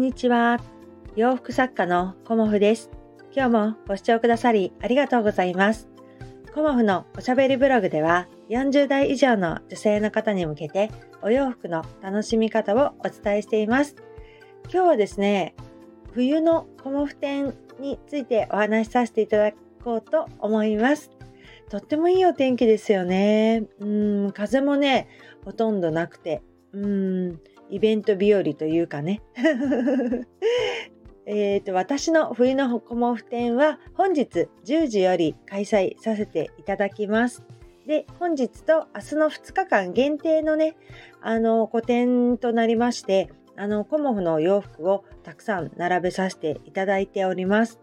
んにちは。洋服作家のコモフです。今日もご視聴くださりありがとうございます。コモフのおしゃべりブログでは40代以上の女性の方に向けてお洋服の楽しみ方をお伝えしています。今日はですね、冬のコモフ展についてお話しさせていただこうと思います。とってもいいお天気ですよね。うん、風もね、ほとんどなくて、うん、イベント日和というかね。えっと、私の冬のコモフ展は本日10時より開催させていただきます。で、本日と明日の2日間限定のね、あの、個展となりまして、あの、コモフの洋服をたくさん並べさせていただいております。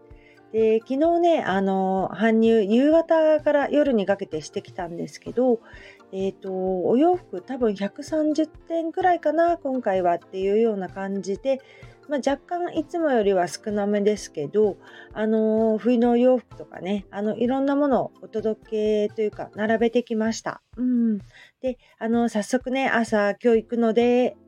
で、昨日ね、あの、搬入、夕方から夜にかけてしてきたんですけど、え、ー、と、お洋服多分130点くらいかな、今回はっていうような感じで、まあ、若干いつもよりは少なめですけど、あの、冬のお洋服とかね、あの、いろんなものをお届けというか、並べてきました。うん。で、あの、早速ね、朝今日行くので、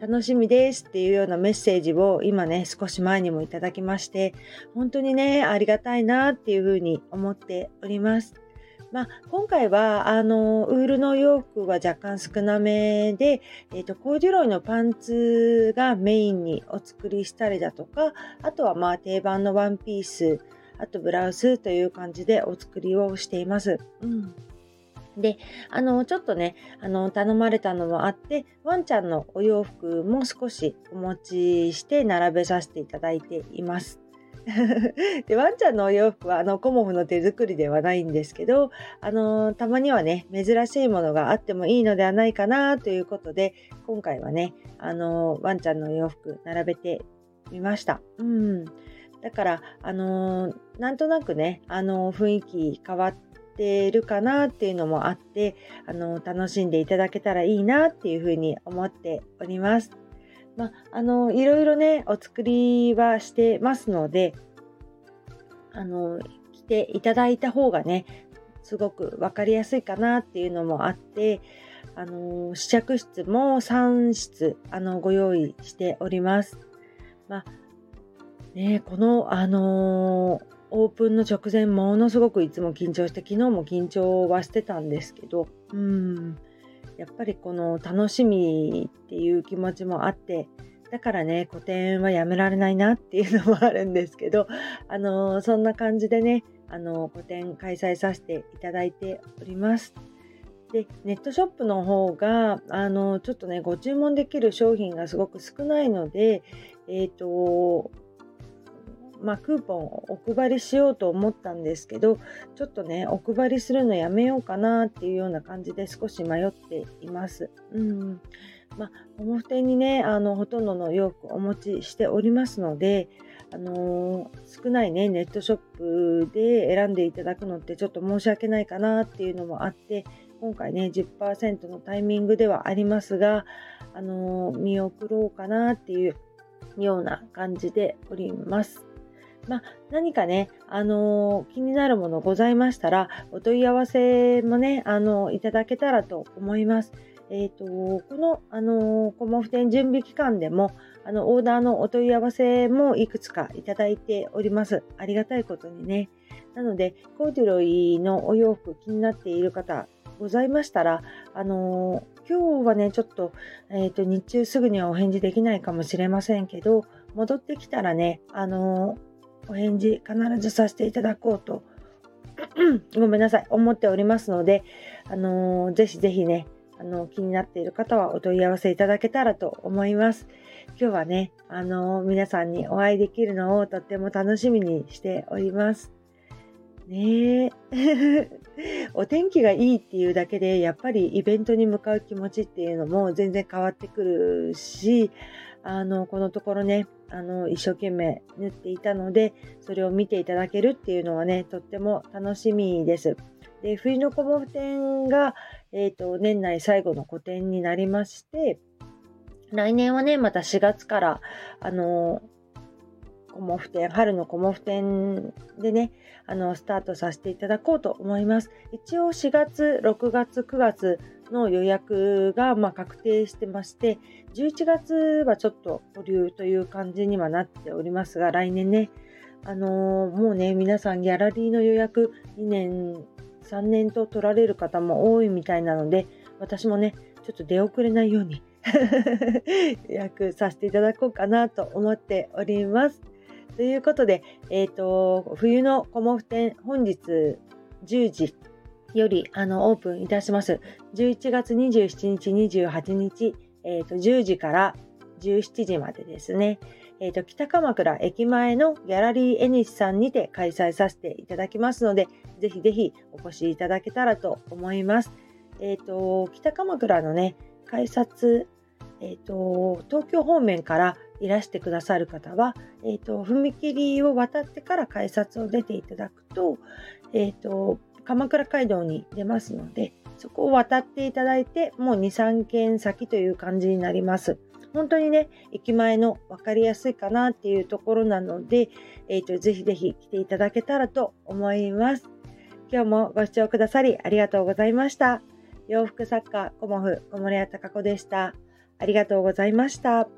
楽しみですっていうようなメッセージを今ね、少し前にもいただきまして、本当にね、ありがたいなっていうふうに思っております。まあ、今回はあのウールの洋服は若干少なめで、えーと、コーデュロイのパンツがメインにお作りしたりだとかあとはまあ定番のワンピースあとブラウスという感じでお作りをしています。うんで、あの、ちょっとね、あの、頼まれたのもあって、ワンちゃんのお洋服も少しお持ちして並べさせていただいています。でワンちゃんのお洋服はあのコモフの手作りではないんですけど、あのたまにはね珍しいものがあってもいいのではないかなということで今回はねあのワンちゃんのお洋服並べてみました。うんだからあのなんとなくねあの雰囲気変わっるかなっていうのもあってあの楽しんでいただけたらいいなっていうふうに思っております。まあ、あの、いろいろね、お作りはしてますので、あの、来ていただいた方がね、すごく分かりやすいかなっていうのもあって、あの、試着室も3室、あの、ご用意しております。まあ、ね、この、あのオープンの直前、ものすごくいつも緊張して、昨日も緊張はしてたんですけど、うん、やっぱりこの楽しみっていう気持ちもあってだからね個展はやめられないなっていうのもあるんですけど あのそんな感じでねあの個展開催させていただいております。でネットショップの方があのちょっとねご注文できる商品がすごく少ないのでえっ、ー、とまあ、クーポンをお配りしようと思ったんですけどちょっとねお配りするのやめようかなっていうような感じで少し迷っています。うんまあ、表にねあのほとんどの洋服お持ちしておりますので、あのー、少ないねネットショップで選んでいただくのってちょっと申し訳ないかなっていうのもあって今回ね10%のタイミングではありますが、あのー、見送ろうかなっていうような感じでおります。まあ、何かね、あのー、気になるものございましたら、お問い合わせもね、あのー、いただけたらと思います。えっ、ー、と、この、あのコモフ展準備期間でも、あの、オーダーのお問い合わせもいくつかいただいております。ありがたいことにね。なので、コーデュロイのお洋服気になっている方ございましたら、あの今日はね、ちょっと、えっ、と、日中すぐにはお返事できないかもしれませんけど、戻ってきたらね、あのお返事必ずさせていただこうとごめんなさい思っておりますので、あのー、ぜひぜひね、あの気になっている方はお問い合わせいただけたらと思います。今日はね、あのー、皆さんにお会いできるのをとっても楽しみにしております。ねえ。お天気がいいっていうだけで、やっぱりイベントに向かう気持ちっていうのも全然変わってくるし、あの、このところね、あの、一生懸命縫っていたので、それを見ていただけるっていうのはね、とっても楽しみです。で、冬のコモフ展が、えっ、ー、と、年内最後の個展になりまして、来年はね、また4月から、あの、コモフ展、春のコモフ展でね、あの、スタートさせていただこうと思います。一応4月、6月、9月の予約がま確定してまして、11月はちょっと保留という感じにはなっておりますが、来年ね、あのー、もうね、皆さんギャラリーの予約2年、3年と取られる方も多いみたいなので、私もね、ちょっと出遅れないように予 約させていただこうかなと思っております。ということで、えっ、ー、と、冬のコモフ展、本日10時よりあのオープンいたします。11月27日、28日、え、ー、と10時から17時までですね。え、ー、と、北鎌倉駅前のギャラリーエニスさんにて開催させていただきますので、ぜひぜひお越しいただけたらと思います。えっ、ー、と、北鎌倉のね、改札、えっ、と、東京方面からいらしてくださる方は、えっ、と、踏切を渡ってから改札を出ていただくと、えっ、と、鎌倉街道に出ますので、そこを渡っていただいて、もう2、3軒先という感じになります。本当にね、駅前の分かりやすいかなっていうところなので、えっ、ー、と、ぜひぜひ来ていただけたらと思います。今日もご視聴くださりありがとうございました。洋服作家、コモフ、小森屋隆子でした。ありがとうございました。